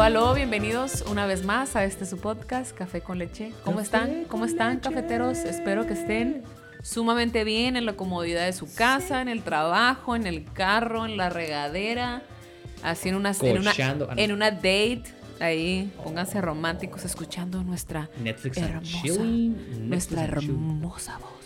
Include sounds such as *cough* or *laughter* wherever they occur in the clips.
Aló, aló, bienvenidos una vez más a este su podcast, Café con Leche. ¿Cómo Café están? ¿Cómo están, leche. cafeteros? Espero que estén sumamente bien en la comodidad de su casa, en el trabajo, en el carro, en la regadera, así en una, en una. Ah, en una date. Ahí, pónganse románticos escuchando nuestra Netflix hermosa, nuestra hermosa voz.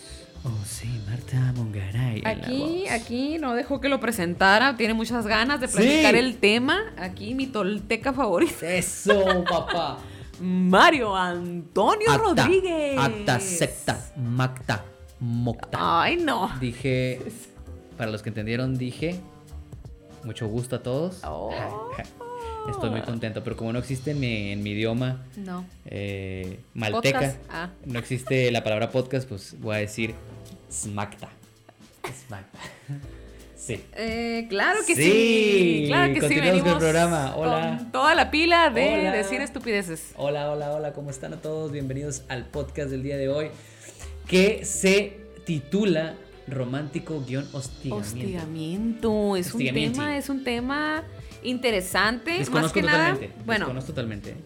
Oh, sí, Marta Mongaray. Aquí, aquí no dejó que lo presentara, tiene muchas ganas de platicar Sí. el tema. Aquí mi tolteca favorita. *laughs* Eso, papá. Mario Antonio Ata, Rodríguez. Ata, secta, macta, mocta. Ay, no. Dije, para los que entendieron, dije, mucho gusto a todos. Oh. Estoy muy contento, pero como no existe en mi, en mi idioma No. eh, malteca, ah. no existe la palabra podcast, pues voy a decir smacta. Smacta. *laughs* Sí. Eh, claro que sí. Sí, Claro que sí. continuamos con el Venimos programa. Hola. Con toda la pila de Hola. decir estupideces. Hola, hola, hola, ¿cómo están a todos? Bienvenidos al podcast del día de hoy que se titula Romántico-Hostigamiento. Hostigamiento. Es un Hostigamiento. tema, es un tema interesante. Más que nada. totalmente. Bueno, Desconozco totalmente.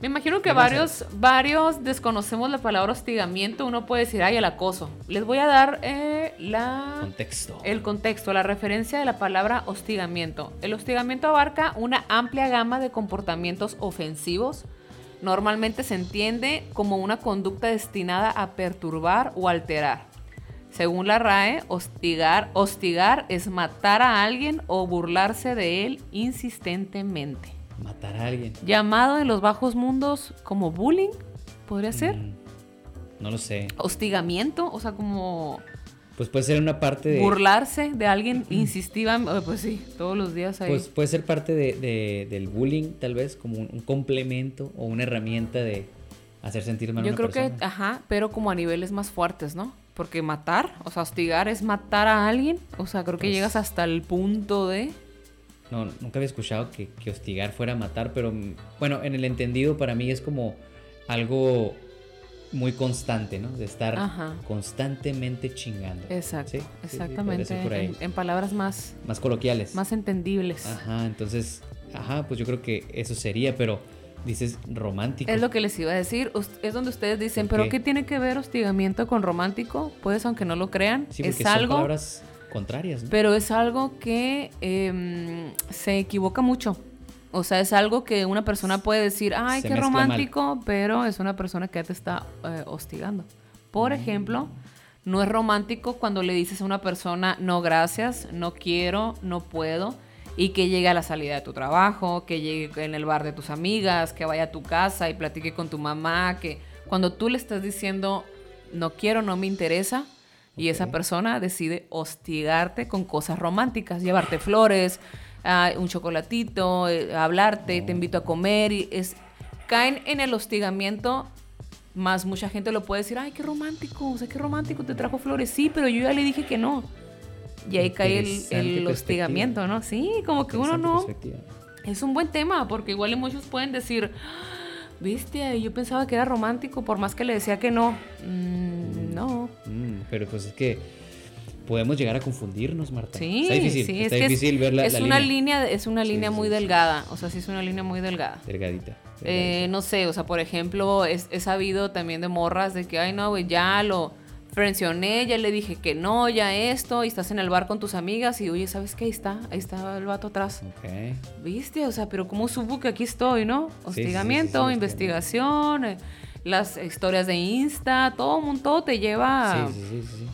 me imagino que ¿Qué vas a varios, varios desconocemos la palabra hostigamiento. Uno puede decir, ay, el acoso. Les voy a dar eh, la. Contexto. El contexto, la referencia de la palabra hostigamiento. El hostigamiento abarca una amplia gama de comportamientos ofensivos. Normalmente se entiende como una conducta destinada a perturbar o alterar. Según la RAE, hostigar, hostigar es matar a alguien o burlarse de él insistentemente. Matar a alguien. Llamado en los bajos mundos como bullying, podría ser. Mm, no lo sé. Hostigamiento, o sea, como Pues puede ser una parte de. burlarse de alguien insistiva, eh, pues sí, todos los días ahí. Pues puede ser parte de, de- del bullying, tal vez, como un, un complemento o una herramienta de hacer sentir mal a Yo una creo que, ajá, pero como a niveles más fuertes, ¿no? Porque matar, o sea, hostigar es matar a alguien, o sea, creo que Pues- llegas hasta el punto de... No, nunca había escuchado que, que hostigar fuera matar, pero mm, bueno, en el entendido para mí es como algo muy constante, ¿no? De estar Ajá. constantemente chingando. Exacto, Sí, sí, sí, exactamente, por ahí. en, en palabras más, Más coloquiales. más entendibles. Ajá, entonces, ajá, pues yo creo que eso sería, pero dices romántico. Es lo que les iba a decir, es donde ustedes dicen, ¿Por pero qué? qué tiene que ver hostigamiento con romántico? Pues aunque no lo crean, Sí, es son algo... palabras contrarias, ¿no? Pero es algo que em, se equivoca mucho. O sea, es algo que una persona puede decir, ay, Se qué mal. romántico, pero es una persona que ya te está eh, hostigando. Por Mm. ejemplo, no es romántico cuando le dices a una persona, no gracias, no quiero, no puedo, y que llegue a la salida de tu trabajo, que llegue en el bar de tus amigas, que vaya a tu casa y platique con tu mamá, que cuando tú le estás diciendo, no quiero, no me interesa, y esa persona decide hostigarte con cosas románticas, llevarte flores, ah, un chocolatito, eh, hablarte, te invito a comer y es caen en el hostigamiento. Más mucha gente lo puede decir, ay, qué romántico, o sea, qué romántico, te trajo flores. Sí, pero yo ya le dije que no. Y ahí cae el, el hostigamiento, ¿no? Sí, como que uno no. Es un buen tema, porque igual muchos pueden decir, viste, yo pensaba que era romántico, por más que le decía que no. Mm, no. Mm, pero pues es que podemos llegar a confundirnos, Marta. Sí, está difícil, sí, está es difícil es, ver la, es la una línea. línea, es una línea sí, muy sí. delgada, o sea, sí es una línea muy delgada. Delgadita. Eh, no sé, o sea, por ejemplo, es- he sabido también de morras de que, ay, no, güey, ya lo frencioné, ya le dije que no, ya esto, y estás en el bar con tus amigas y, oye, ¿sabes qué? Ahí está, ahí está el vato atrás. Ok. ¿Viste? O sea, pero ¿cómo supo que aquí estoy, no? sí, Hostigamiento, sí, sí, investigación, eh, las historias de Insta, todo, un- todo te lleva Sí, sí, sí, sí, sí.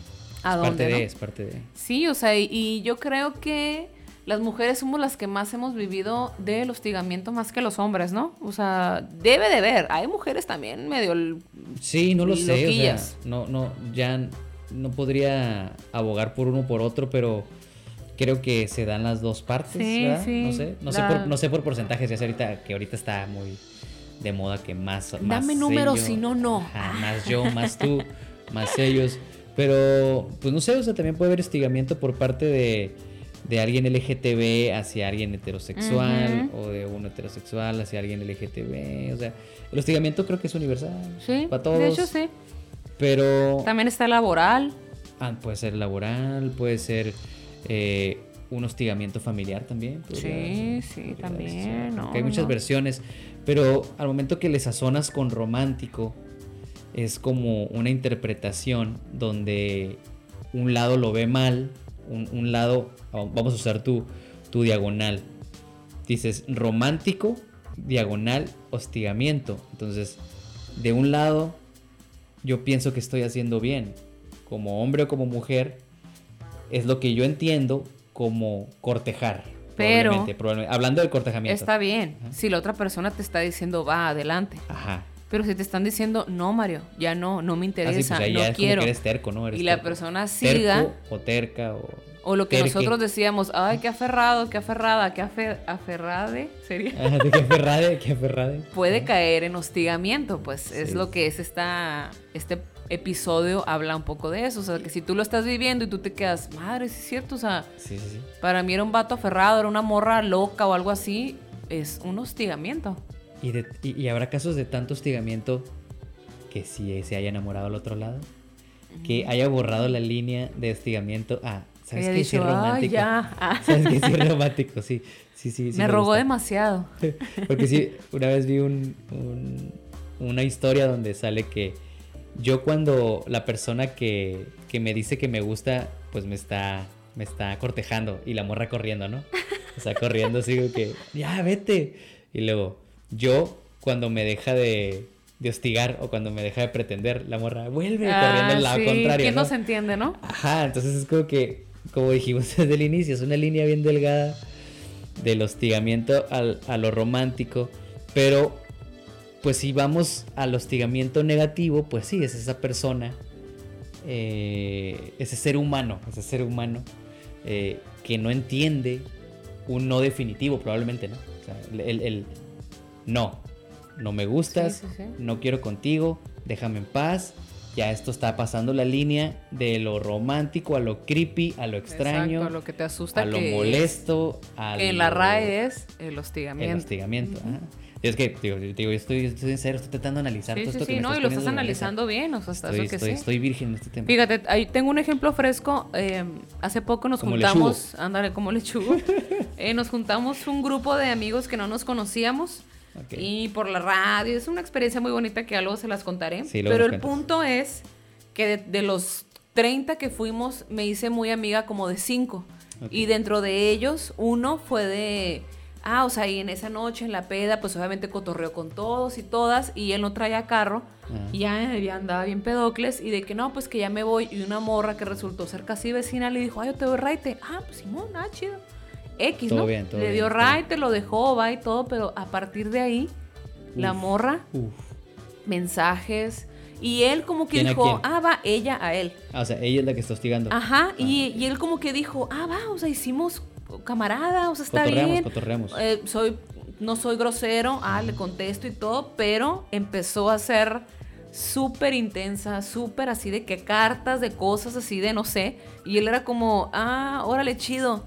a es dónde, parte ¿no? de, es parte de. Sí, o sea, y, y yo creo que las mujeres somos las que más hemos vivido del hostigamiento más que los hombres, ¿no? O sea, debe de ver. Hay mujeres también medio... Sí, no lo sé. O sea, no, no, ya no podría abogar por uno o por otro, pero creo que se dan las dos partes. Sí, ¿verdad? sí. No sé, no, sé por, no sé por porcentajes, ya sé ahorita que ahorita está muy de moda que más. más Dame números, si no, no. más yo, más tú, *laughs* más ellos. Pero, pues no sé, o sea, también puede haber hostigamiento por parte de, de alguien LGTB hacia alguien heterosexual o de uno heterosexual hacia alguien LGTB. O sea, el hostigamiento creo que es universal. Sí, Para todos. de hecho sí. Pero También está laboral. ah, puede ser laboral, puede ser eh, un hostigamiento familiar también. sí, sí, también. hay muchas versiones, pero al momento que le sazonas con romántico, es como una interpretación donde un lado lo ve mal, un, lado, vamos a usar tu, tu diagonal. Dices romántico, diagonal, hostigamiento. Entonces, de un lado, yo pienso que estoy haciendo bien. Como hombre o como mujer, es lo que yo entiendo como cortejar. Pero, hablando del cortejamiento. Está bien, si la otra persona te está diciendo va adelante. Ajá. Pero si te están diciendo, no, Mario, ya no, no me ah, interesa, pues no quiero. eres terco, ¿no? y la persona siga. o terca o. O lo que nosotros decíamos, ay, qué aferrado, qué aferrada, qué aferrade, sería. *laughs* qué aferrade, qué aferrade. Puede caer en hostigamiento, pues es lo que es esta, este episodio habla un poco de eso. O sea, que si tú lo estás viviendo y tú te quedas, madre, sí es cierto. O sea, para mí era un vato aferrado, era una morra loca o algo así. Es un hostigamiento. ¿Y, habrá casos de tanto hostigamiento que si se haya enamorado al otro lado? Que haya borrado la línea de hostigamiento a. ¿Sabes *laughs* qué? sí es romántico. Ya. ¿Sabes qué? Sí romántico, sí. Sí, sí, me, rogó demasiado. *laughs* Porque sí, una vez vi una historia donde sale que yo cuando la persona que, me dice que me gusta, pues me está, me está cortejando y la morra corriendo, ¿no? O sea, corriendo, sigo que, ya, vete. Y luego, yo cuando me deja de, hostigar o cuando me deja de pretender, la morra vuelve ah, corriendo al lado contrario. ¿Quién no se entiende, no? Ajá, entonces es como que, como dijimos *laughs* desde el inicio, es una línea bien delgada del hostigamiento al, a lo romántico, pero pues si vamos al hostigamiento negativo, pues sí, es esa persona, eh, ese ser humano, ese ser humano eh, que no entiende un no definitivo, probablemente, ¿no? O sea, el, no, no me gustas, no quiero contigo, déjame en paz. Ya esto está pasando la línea de lo romántico a lo creepy, a lo extraño, a lo que te asusta, a lo molesto, a que la RAE es el hostigamiento. El hostigamiento, es que, digo, digo yo estoy, estoy en serio, estoy tratando de analizar todo esto sí, no, y lo estás analizando bien, o sea, hasta estoy, que estoy, estoy virgen en este tema. Fíjate, ahí tengo un ejemplo fresco. Eh, hace poco nos juntamos, ándale, como lechugo. *laughs* eh, nos juntamos un grupo de amigos que no nos conocíamos. Y por la radio, es una experiencia muy bonita que algo se las contaré. Pero el punto es que de, de, los 30 que fuimos, me hice muy amiga como de 5. Y dentro de ellos, uno fue de Ah, o sea, y en esa noche en la peda, pues obviamente cotorreó con todos y todas, y él no traía carro, y ya, ya, andaba bien pedocles, y de que no, pues que ya me voy, y una morra que resultó ser casi vecina le dijo, ay, yo te doy raite. Ah, pues Simón, ah, chido. X, ¿no? le dio raite, lo dejó, va y todo, pero a partir de ahí, la morra, mensajes, y él como que dijo, ah, va, ella a él. Ah, o sea, ella es la que está hostigando. Ajá, y, y, él como que dijo, ah, va, o sea, hicimos camarada, o sea, está bien. Eh, soy, no soy grosero, ah, le contesto y todo, pero empezó a ser súper intensa, súper así de que cartas de cosas así de no sé. Y él era como, ah, órale, chido.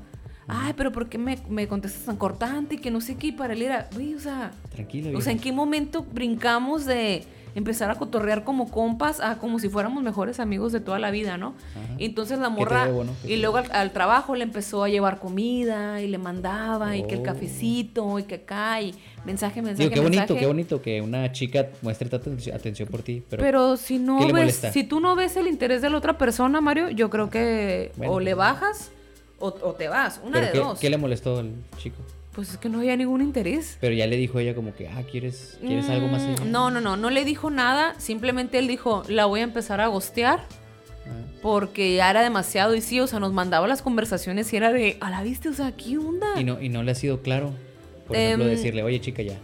Ay, pero ¿por qué me, me contestas tan cortante y que no sé qué? Y para él era, uy, o sea, tranquilo. O sea, ¿en qué momento brincamos de empezar a cotorrear como compas, a como si fuéramos mejores amigos de toda la vida, ¿no? Y entonces la morra, y luego al, trabajo le empezó a llevar comida y le mandaba, y que el oh. cafecito, y que acá, y mensaje, mensaje. qué bonito, qué bonito que una chica muestre tanta atención por ti. Pero, pero si no ves, si tú no ves el interés de la otra persona, Mario, yo creo que o le bajas o, te vas, una de dos. ¿Qué le molestó al chico? Pues es que no había ningún interés. Pero ya le dijo ella como que, ah, ¿quieres, ¿quieres algo más allá? No, no, no, no le dijo nada. Simplemente él dijo, la voy a empezar a gostear. Ah. Porque ya era demasiado. Y sí, o sea, nos mandaba las conversaciones y era de, a la viste, o sea, ¿qué onda? Y no, y no le ha sido claro. Por ejemplo, em, decirle, oye, chica, ya.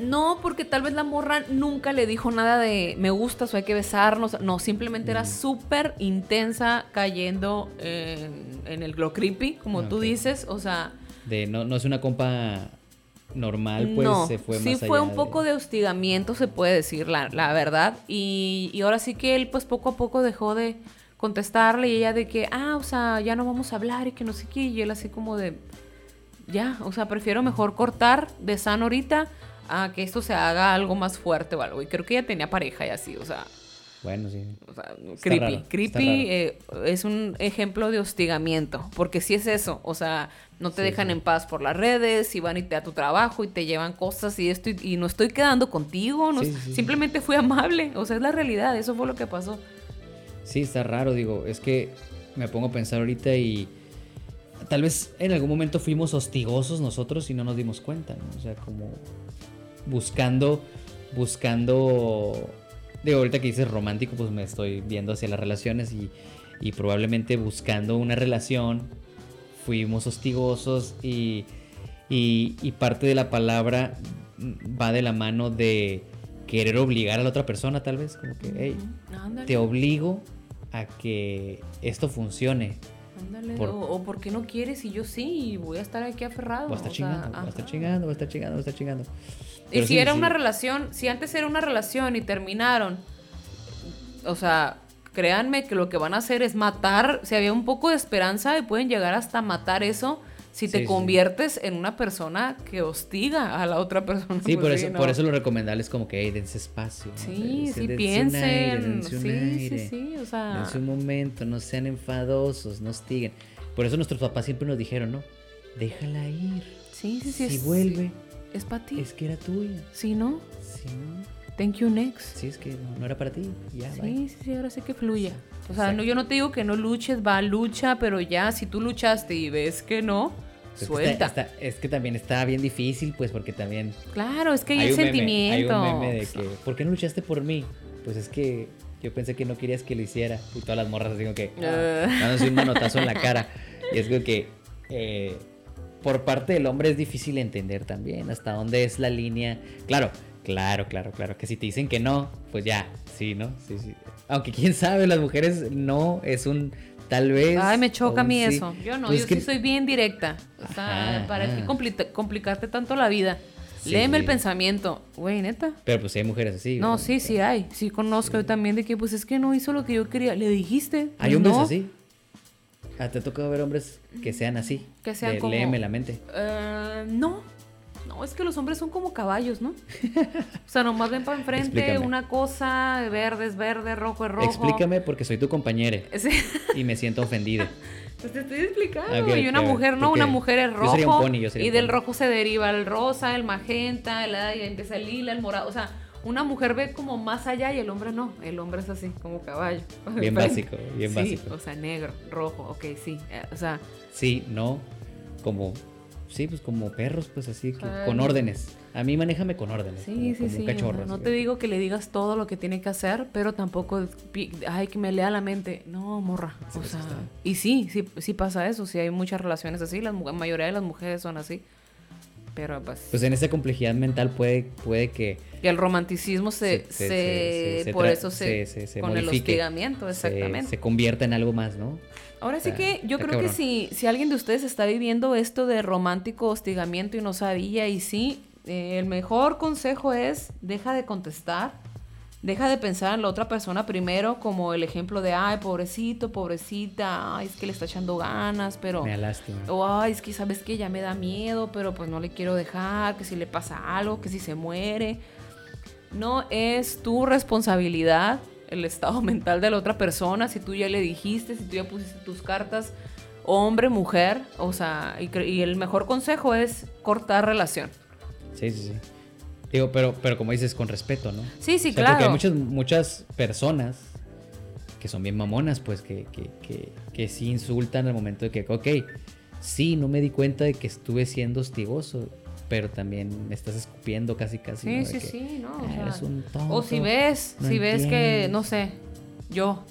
No, porque tal vez la morra nunca le dijo nada de me gustas o hay que besarnos. No, simplemente era mm. súper intensa cayendo en, el glow creepy, como tú dices. O sea, de no, no es una compa normal, pues se fue sí fue un poco de hostigamiento, se puede decir, la, la verdad. Y, y, ahora sí que él, pues poco a poco dejó de contestarle y ella de que, ah, o sea, ya no vamos a hablar y que no sé qué. Y él así como de, ya, o sea, prefiero mejor cortar de sano ahorita a que esto se haga algo más fuerte o algo. Y creo que ella tenía pareja y así, o sea. Bueno, sí. O sea, creepy. raro, creepy eh, es un ejemplo de hostigamiento, porque si es eso, o sea, no te Sí, dejan sí. en paz por las redes, y van y te a tu trabajo y te llevan cosas y esto, y, y no estoy quedando contigo, no, Sí, sí, sí. simplemente fui amable, o sea, es la realidad, eso fue lo que pasó. Sí, está raro, digo, es que me pongo a pensar ahorita y tal vez en algún momento fuimos hostigosos nosotros y no nos dimos cuenta, ¿no? O sea, como buscando, buscando, digo, ahorita que dices romántico, pues me estoy viendo hacia las relaciones y, y probablemente buscando una relación fuimos hostigosos y, y, y parte de la palabra va de la mano de querer obligar a la otra persona tal vez, como que, hey, Ándale, te obligo a que esto funcione. ándale, por- o, o por qué no quieres y yo sí, y voy a estar aquí aferrado. Voy a estar o sea, chingando, voy a estar chingando, voy a estar chingando, voy a estar chingando. Y si sí, era sí. una relación, si antes era una relación y terminaron, o sea, créanme que lo que van a hacer es matar, si había un poco de esperanza y pueden llegar hasta matar eso si te Sí, conviertes en una persona que hostiga a la otra persona. Sí, Pues por eso, ¿no? por eso lo recomendable es como que, hey, dense espacio. ¿no? Sí, Dense- sí, dense piensen. aire, dense un sí, aire. sí, sí, o sea. Dense un momento, no sean enfadosos, no hostiguen. Por eso nuestros papás siempre nos dijeron, ¿no? Déjala ir. Sí, sí, sí. si vuelve, Es para ti. es que era tuya. Sí, ¿no? No, Thank you, next. si es que no, no era para ti. Ya, bye. Sí, sí, sí, ahora sí que fluya. O sea, no, yo no te digo que no luches, va, lucha, pero ya, si tú luchaste y ves que no, Es que suelta. está- está- es que también está bien difícil, pues, porque también Claro, es que hay, hay el un meme, sentimiento. hay un meme de que, ¿por qué no luchaste por mí? Pues es que yo pensé que no querías que lo hiciera. Y todas las morras así como que, ah, dándose un manotazo en la cara. Y es como que, eh, por parte del hombre es difícil entender también hasta dónde es la línea. Claro, claro, claro, claro. Que si te dicen que no, pues ya, sí, ¿no? Sí, sí. Aunque quién sabe, las mujeres no es un tal vez. Ay, me choca a mí sí. eso. Yo no, Pues yo es que- sí soy bien directa. O sea, Ajá, ¿para qué complicarte tanto la vida? Sí. Léeme el pensamiento. Güey, neta. Pero pues hay mujeres así. No, ¿no? sí, sí hay. Sí conozco yo también de que pues es que no hizo lo que yo quería. Le dijiste. Hay hombres no. así. Ah, te ha tocado ver hombres que sean así. Que sean de como- Léeme la mente. Eh, no. No, es que los hombres son como caballos, ¿no? *laughs* O sea, nomás ven para enfrente Explícame. una cosa, verde es verde, rojo es rojo. Explícame porque soy tu compañera *laughs* Sí, y me siento ofendida. pues te estoy explicando. Y una mujer no, una mujer es yo rojo. sería un pony, yo sería y un del pony. rojo se deriva el rosa, el magenta, el, y empieza el lila, el morado. O sea, una mujer ve como más allá y el hombre no. El hombre es así, como caballo. *laughs* Bien básico, bien Sí, básico. O sea, negro, rojo, ok, sí. eh, o sea, Sí, no, como, sí, pues como perros, pues así, que, con órdenes. A mí manéjame con órdenes. Sí, como, sí, como sí. un cachorro. no te digo que le digas todo lo que tiene que hacer, pero tampoco, ay, que me lea la mente. No, morra. Sí, o pues, sea, y sí, sí, sí pasa eso. Sí hay muchas relaciones así. La mayoría de las mujeres son así. Pero pues... Pues en esa complejidad mental puede, puede que y el romanticismo se... se- se- se- se- se por eso se... se- se- se con el modifique, hostigamiento, se, exactamente. se convierta en algo más, ¿no? Ahora sí que yo creo que si, si alguien de ustedes está viviendo esto de romántico hostigamiento y no sabía, y sí, eh, el mejor consejo es deja de contestar, deja de pensar en la otra persona primero como el ejemplo de, ay, pobrecito, pobrecita, ay, es que le está echando ganas, pero... Me da lástima. O, ay, es que sabes que ya me da miedo, pero pues no le quiero dejar, que si le pasa algo, que si se muere. No es tu responsabilidad el estado *laughs* mental de la otra persona, si tú ya le dijiste, si tú ya pusiste tus cartas, hombre, mujer, o sea, y, y el mejor consejo es cortar relación. Sí, sí, sí. Digo, pero, pero como dices, con respeto, ¿no? Sí, sí, O sea, claro. Porque hay muchas, muchas personas que son bien mamonas, pues, que, que, que, que sí insultan al momento de que, ok, sí, no me di cuenta de que estuve siendo hostigoso, pero también me estás escupiendo casi, casi. Sí, sí, que, sí, ¿no? O "Ah, sea, eres un tonto. O si ves, no si ves que, entiendes". no sé, yo,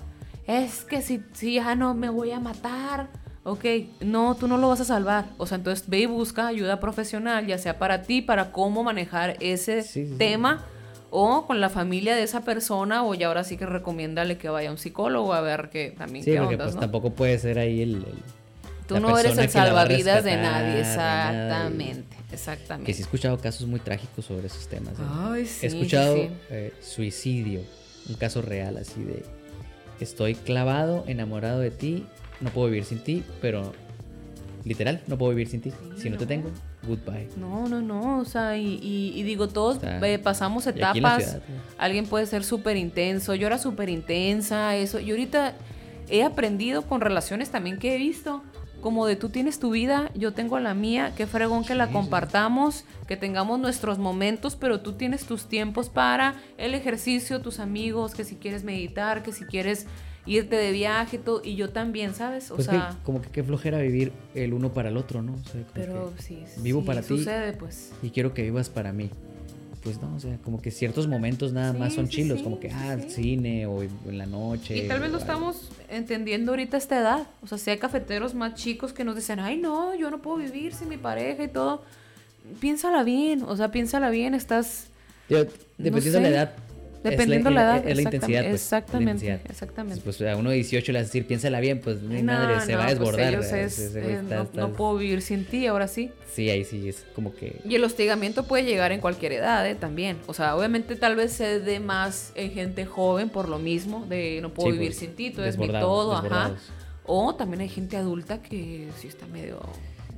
es que si, si ya no me voy a matar, ok, no, tú no lo vas a salvar. O sea, entonces ve y busca ayuda profesional, ya sea para ti, para cómo manejar ese Sí, sí, sí. tema, o con la familia de esa persona, o ya ahora sí que recomiéndale que vaya a un psicólogo a ver que también Sí, qué porque ondas, pues ¿no? tampoco puede ser ahí el... el- Tú no eres el salvavidas de nadie, exactamente, exactamente. Que sí he escuchado casos muy trágicos sobre esos temas. ¿eh? Ay, sí, he escuchado sí. eh, suicidio, un caso real así de estoy clavado, enamorado de ti, no puedo vivir sin ti, pero literal, no puedo vivir sin ti. Sí, si no, te no. tengo, goodbye. No, no, no, o sea, y, y- y digo, todos O sea, eh, pasamos etapas. ciudad, ¿no? Alguien puede ser súper intenso, yo era súper intensa, eso. Y ahorita he aprendido con relaciones también que he visto, como de tú tienes tu vida, yo tengo la mía, qué fregón que la Sí, compartamos, que tengamos nuestros momentos, pero tú tienes tus tiempos para el ejercicio, tus amigos, que si quieres meditar, que si quieres irte de viaje, todo, y yo también, ¿sabes? O Pues sea, que, como que qué flojera vivir el uno para el otro, ¿no? O sea, como pero que sí, vivo sí para ti. sucede, pues. y quiero que vivas para mí. Pues no, o sea, como que ciertos momentos nada más Sí, son sí, chilos, como que, ah, sí. cine o en la noche. Y tal vez lo estamos entendiendo ahorita a esta edad. O sea, si hay cafeteros más chicos que nos dicen, ay, no, yo no puedo vivir sin mi pareja y todo. Piénsala bien, o sea, piénsala bien, estás... Digo, dependiendo de la sé. edad. Dependiendo es la, la, edad. Es la intensidad, pues. la Exactamente, intensidad. exactamente. Pues a uno de 18 le vas a decir, piénsala bien, pues ni madre, se No, va a pues desbordar. ellos ¿verdad? es, güey eh, está- no, está- no puedo vivir sin ti, ahora sí. Sí, ahí sí, es como que... Y el hostigamiento puede llegar en cualquier edad, ¿eh? También. O sea, obviamente tal vez se dé más en gente joven por lo mismo, de no puedo Sí, vivir pues, sin ti, tú eres mi desbordados, todo, ajá. O también hay gente adulta que sí está medio...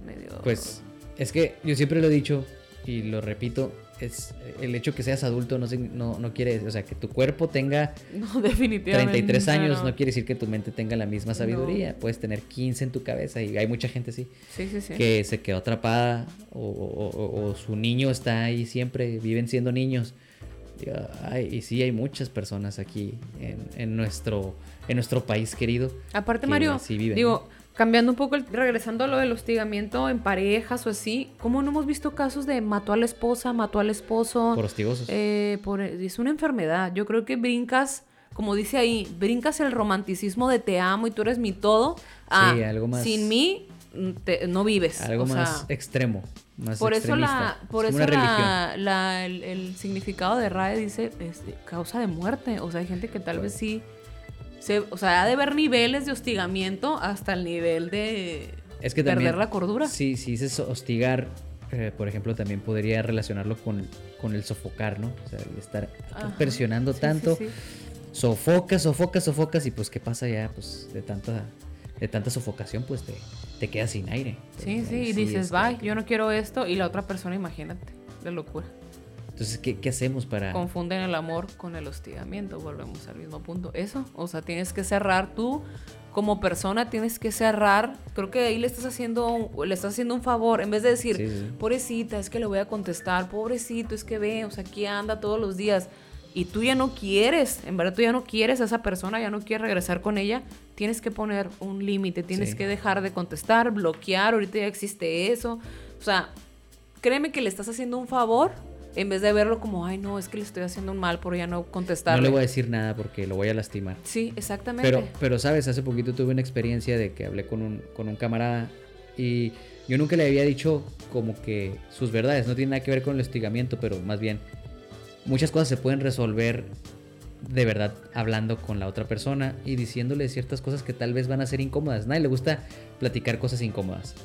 medio Pues es que yo siempre lo he dicho y lo repito, es el hecho que seas adulto no, no, no quiere, o sea, que tu cuerpo tenga *laughs* No, definitivamente. 33 años no. no quiere decir que tu mente tenga la misma sabiduría. Puedes tener 15 en tu cabeza y hay mucha gente así Sí, sí, sí. que se quedó atrapada o, o- o- o su niño está ahí siempre, viven siendo niños. Y, ay, y sí, hay muchas personas aquí en, en nuestro, en nuestro país querido. Aparte, Mario, viven, digo, cambiando un poco, el- regresando a lo del hostigamiento en parejas o así, ¿cómo no hemos visto casos de mató a la esposa, mató al esposo? Por hostigosos. Eh, por- es una enfermedad. Yo creo que brincas, como dice ahí, brincas el romanticismo de te amo y tú eres mi todo. a Sí, algo más- Sin mí te- no vives. Algo o sea, más extremo, más por eso, la, por Es eso la, el, el significado de RAE dice este, causa de muerte. O sea, hay gente que tal vez sí. Se, o sea, ha de haber niveles de hostigamiento hasta el nivel de Es que perder también, la cordura. Sí, si dices hostigar, eh, por ejemplo, también podría relacionarlo con, con el sofocar, ¿no? O sea, el estar Ajá. presionando Sí, sí, tanto, sí. sofocas, sofocas, sofocas, y pues, ¿qué pasa ya? Pues, de tanta, de tanta sofocación, pues, te, te quedas sin aire. Sí, Entonces, sí, y dices, es como bye, yo no quiero esto, y la otra persona, imagínate, de locura. Entonces, ¿qué, qué hacemos para...? Confunden el amor con el hostigamiento, volvemos al mismo punto. Eso, o sea, tienes que cerrar tú como persona, tienes que cerrar. Creo que ahí le estás haciendo un, le estás haciendo un favor, en vez de decir, Sí, sí. pobrecita, es que le voy a contestar, pobrecito, es que ve, o sea, aquí anda todos los días. Y tú ya no quieres, en verdad tú ya no quieres a esa persona, ya no quieres regresar con ella, tienes que poner un límite, tienes Sí. que dejar de contestar, bloquear, ahorita ya existe eso. O sea, créeme que le estás haciendo un favor en vez de verlo como, ay, no, es que le estoy haciendo un mal por ya no No contestarle. le voy a decir nada porque lo voy a lastimar. Sí, exactamente. Pero, pero, ¿sabes? Hace poquito tuve una experiencia de que hablé con un, con un camarada y yo nunca le había dicho como que sus verdades, no tiene nada que ver con el hostigamiento, pero más bien muchas cosas se pueden resolver de verdad hablando con la otra persona y diciéndole ciertas cosas que tal vez van a ser incómodas. Nadie le gusta platicar cosas incómodas,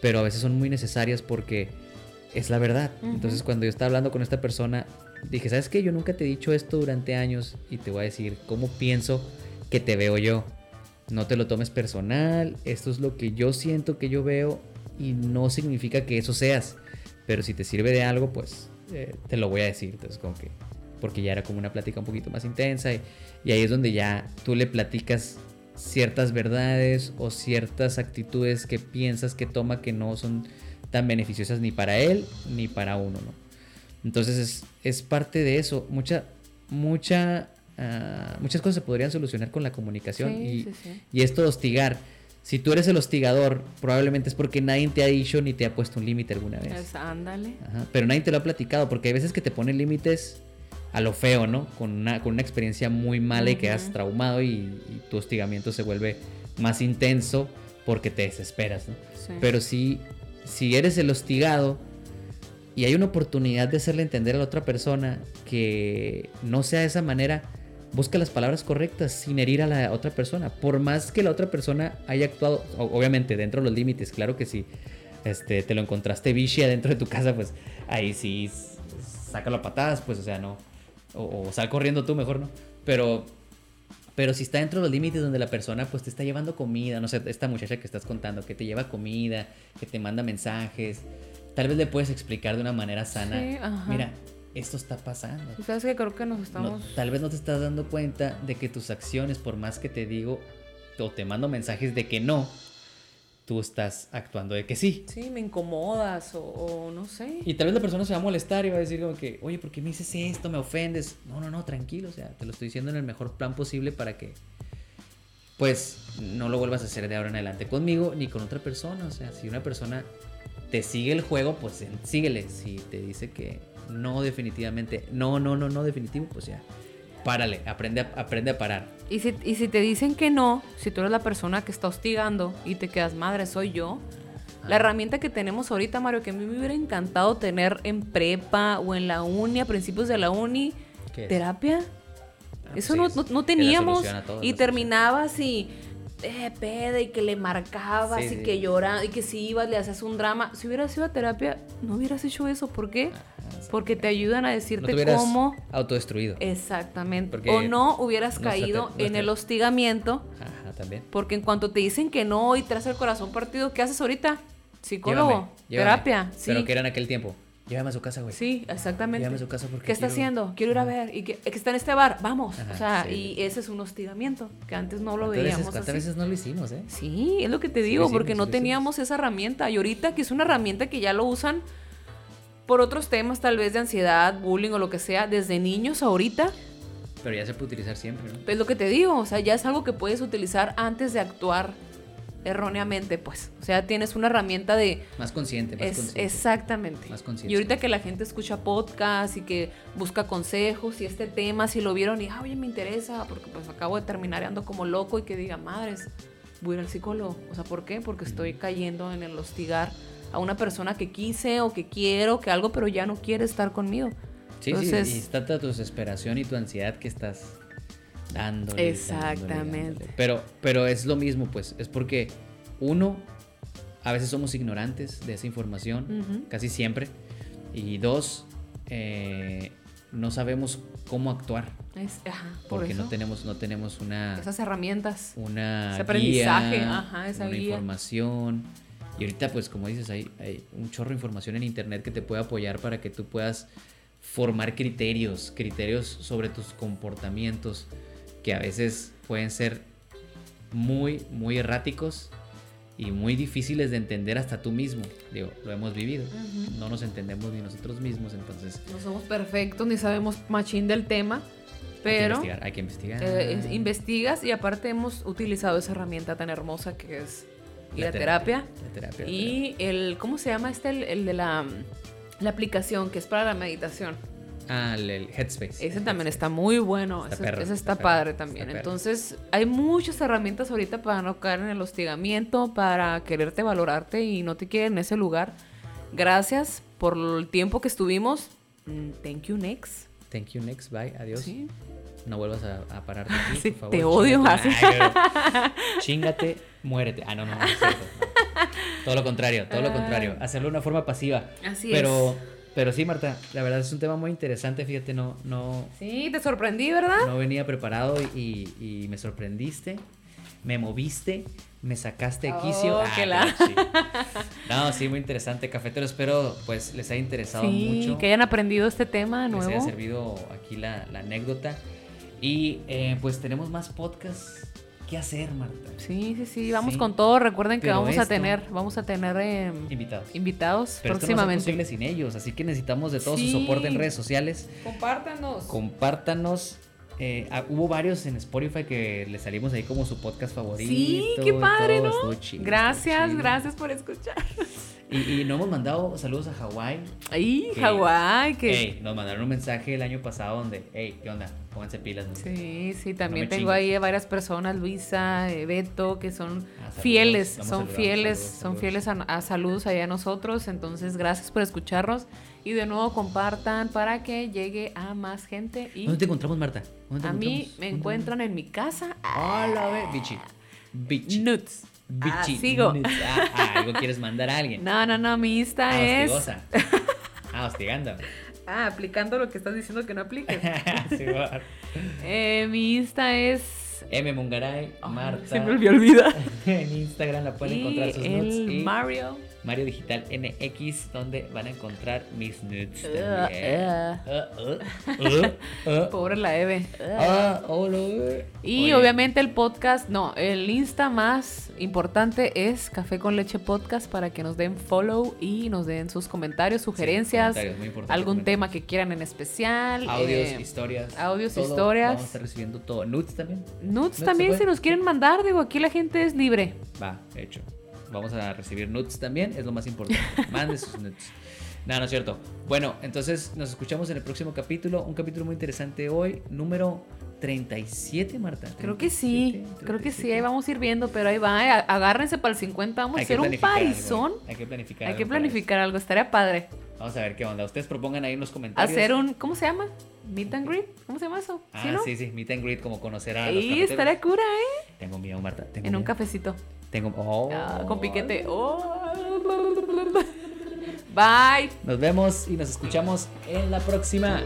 pero a veces son muy necesarias porque es la verdad. Entonces cuando yo estaba hablando con esta persona, dije, ¿sabes qué? Yo nunca te he dicho esto durante años y te voy a decir cómo pienso que te veo yo. No te lo tomes personal, esto es lo que yo siento que yo veo y no significa que eso seas. Pero si te sirve de algo, pues eh, te lo voy a decir. Entonces como que, porque ya era como una plática un poquito más intensa y, y ahí es donde ya tú le platicas ciertas verdades o ciertas actitudes que piensas que toma que no son tan beneficiosas ni para él ni para uno, ¿no? Entonces es, es parte de eso. Mucha, mucha, ah, muchas cosas se podrían solucionar con la comunicación Sí, y, sí, sí. y esto de hostigar. Si tú eres el hostigador, probablemente es porque nadie te ha dicho ni te ha puesto un límite alguna vez. Es- ándale. Ajá, Pero nadie te lo ha platicado, porque hay veces que te ponen límites a lo feo, ¿no? Con una, con una experiencia muy mala y quedas Ujú. traumado y, y tu hostigamiento se vuelve más intenso porque te desesperas, ¿no? Sí. Pero si, si eres el hostigado y hay una oportunidad de hacerle entender a la otra persona que no sea de esa manera, busca las palabras correctas sin herir a la otra persona. Por más que la otra persona haya actuado, obviamente dentro de los límites, claro que si este, te lo encontraste bichi adentro de tu casa, pues ahí sí sácalo a patadas, pues o sea, no. O, o sal corriendo tú mejor, ¿no? Pero Pero si está dentro de los límites donde la persona pues te está llevando comida, no sé, esta muchacha que estás contando, que te lleva comida, que te manda mensajes, tal vez le puedes explicar de una manera sana, Sí, ajá. mira, esto está pasando. Sabes que creo que nos No, estamos... tal vez no te estás dando cuenta de que tus acciones, por más que te digo o te mando mensajes de que no, tú estás actuando de que sí. Sí, me incomodas o, o no sé. Y tal vez la persona se va a molestar y va a decir como que, oye, ¿por qué me dices esto? ¿Me ofendes? No, no, no, tranquilo, o sea, te lo estoy diciendo en el mejor plan posible para que, pues, no lo vuelvas a hacer de ahora en adelante conmigo ni con otra persona. O sea, si una persona te sigue el juego, pues síguele. Si te dice que no definitivamente, no, no, no, no definitivo, pues ya, párale, aprende a, aprende a parar. Y si, y si te dicen que no, si tú eres la persona que está hostigando y te quedas, madre, soy yo. La Ah. herramienta que tenemos ahorita, Mario, que a mí me hubiera encantado tener en prepa o en la uni, a principios de la uni, ¿Qué terapia. Ah, Eso pues no, sí, no, no teníamos. y terminabas y eh, peda y que le marcabas Sí, y sí. que lloraba y que si ibas le haces un drama. Si hubieras ido a terapia, no hubieras hecho eso. ¿Por qué? Sí. Porque te ayudan a No decirte te hubieras cómo. autodestruido. Exactamente. Porque o no hubieras nuestra caído te- en el hostigamiento. Ajá, también. Porque en cuanto te dicen que no y traes el corazón partido, ¿qué haces ahorita? Psicólogo, Llévame, llévame. terapia. Sí. Pero que era en aquel tiempo. Llévame a su casa, güey. Sí, exactamente. Llévame a su casa porque ¿Qué está quiero- haciendo? Quiero ir a ver. Y que, que está en este bar. Vamos. Ajá, o sea, sí. y ese es un hostigamiento que antes no lo ¿Cuántas veíamos veces, cuántas así. veces no lo hicimos, eh? Sí, es lo que te digo, sí, porque no teníamos esa herramienta. Y ahorita que es una herramienta que ya lo usan por otros temas, tal vez de ansiedad, bullying o lo que sea, desde niños ahorita, Pero ya se puede utilizar siempre, ¿no? es lo que te digo. O sea, ya es algo que puedes utilizar antes de actuar erróneamente, pues. O sea, tienes una herramienta de Más consciente, más Es- consciente. exactamente. Más conciencia. Y ahorita que la gente escucha podcast y que busca consejos y este tema, si lo vieron y, ah, oye, me interesa, porque pues acabo de terminar y ando como loco y que diga, madres, voy a ir al psicólogo. O sea, ¿por qué? Porque estoy cayendo en el hostigar a una persona que quise o que quiero, que algo, pero ya no quiere estar conmigo. Sí, Entonces- sí, y está tu desesperación y tu ansiedad que estás dándole. Exactamente. dándole, dándole. Pero, pero es lo mismo, pues. Es porque, uno, a veces somos ignorantes de esa información, Ujú. casi siempre. Y dos, eh, no sabemos cómo actuar. Es, ajá, por Porque eso. no tenemos, no tenemos una. Esas herramientas. una Ese aprendizaje, guía, ajá, esa una guía. información. Y ahorita, pues como dices, hay, hay un chorro de información en internet que te puede apoyar para que tú puedas formar criterios, criterios sobre tus comportamientos que a veces pueden ser muy, muy erráticos y muy difíciles de entender hasta tú mismo. Digo, lo hemos vivido. No nos entendemos ni nosotros mismos, entonces No somos perfectos ni sabemos machín del tema, hay que pero... investigar. Hay que investigar. Eh, es- investigas y aparte hemos utilizado esa herramienta tan hermosa que es ir La terapia. La terapia. la Y el, ¿cómo se llama este? El, el de la, la aplicación que es para la meditación. Ah, el, el Headspace. Ese el también Headspace. está muy bueno. Está ese, perro, ese está padre también. Entonces, hay muchas herramientas ahorita para no caer en el hostigamiento, para quererte valorarte y no te quieren en ese lugar. Gracias por el tiempo que estuvimos. Mm, Thank you, next. Thank you, next. Bye. Adiós. Sí. No vuelvas a, a pararte aquí, Sí, por favor. te odio, pero- Chíngate, muérete. Ah, no, no, no, es cierto, no. Todo lo contrario, todo lo contrario. Hacerlo de una forma pasiva. Así pero, pero sí, Marta, la verdad es un tema muy interesante. Fíjate, no, no, Sí, te sorprendí, ¿verdad? no venía preparado y, y- y me sorprendiste. Me moviste, me sacaste de quicio. Oh, Ah, que la- pero sí. No, sí, muy interesante, cafetero. Espero pues les haya interesado Sí, mucho. que hayan aprendido este tema les haya nuevo. servido aquí la, la anécdota. Y eh, pues tenemos más podcasts que hacer, Marta. Sí, sí, sí, vamos Sí. con todo. Recuerden que Pero vamos a esto- tener, vamos a tener eh, Invitados. invitados Pero esto no es próximamente. posible sin ellos, así que necesitamos de todo Sí. su soporte en redes sociales. Compártanos. Compártanos. Eh, ah, hubo varios en Spotify que le salimos ahí como su podcast favorito. Sí, qué padre, todo, ¿no? chido, gracias, gracias por escuchar. Y, y no hemos mandado saludos a Hawái. Ay, Hawái, que nos mandaron un mensaje el año pasado donde, hey, ¿qué onda? Pónganse pilas. ¿no? Sí, sí, también me tengo ahí a varias personas, Luisa, Beto, que son Ah, fieles, son saludando, fieles, saludos, son saludos. fieles a, a saludos allá a nosotros. Entonces, gracias por escucharnos y de nuevo compartan para que llegue a más gente. Y ¿Dónde te encontramos, Marta? ¿Dónde te a mí me encuentran en mi casa. Hola, ve, bichi. Bichi. Nuts. Ah, sigo. Ah, ah, algo quieres mandar a alguien. No, no, no, mi Insta Ah, es. hostigosa. *laughs* Ah, hostigando. Ah, aplicando lo que estás diciendo que no apliques. *laughs* Sí. Eh, mi Insta es M. Mungaray, Marta. Se me olvida. *laughs* en Instagram la pueden encontrar sus nudes. el Y Mario. Mario Digital MX, donde van a encontrar mis nudes Uh, también. uh. Uh, uh. Pobre la Eve. Ah. Y Oye, obviamente el podcast, no, el Insta más importante es Café con Leche Podcast para que nos den follow y nos den sus comentarios, sugerencias, comentarios, algún tema que quieran en especial. Audios, eh, historias. audios, todo, historias. Vamos a estar recibiendo todo. Nudes también. Nudes también si nos quieren mandar, digo, aquí la gente es libre. Va, hecho. Vamos a recibir nudes también, es lo más importante. *laughs* Mande sus nudes. No, no es cierto. Bueno, entonces nos escuchamos en el próximo capítulo. Un capítulo muy interesante hoy, número 37, Marta. Creo que sí, 37, creo que sí, 37. ahí vamos a ir viendo, pero ahí va, eh, agárrense para el 50, vamos a Hay hacer un parizón. Hay que planificar. Hay que algo planificar algo, estaría padre. Vamos a ver qué onda. Ustedes propongan ahí en los comentarios. Hacer un, ¿cómo se llama? Meet and greet, ¿cómo se llama eso? Ah, ¿Sí, no? sí, sí, meet and greet, como conocer a los cafeteros. estaría cura, ¿eh? Tengo miedo, Marta. Tengo En un cafecito. Tengo. Oh. Ah, con piquete. Oh. Bye. Nos vemos y nos escuchamos en la próxima.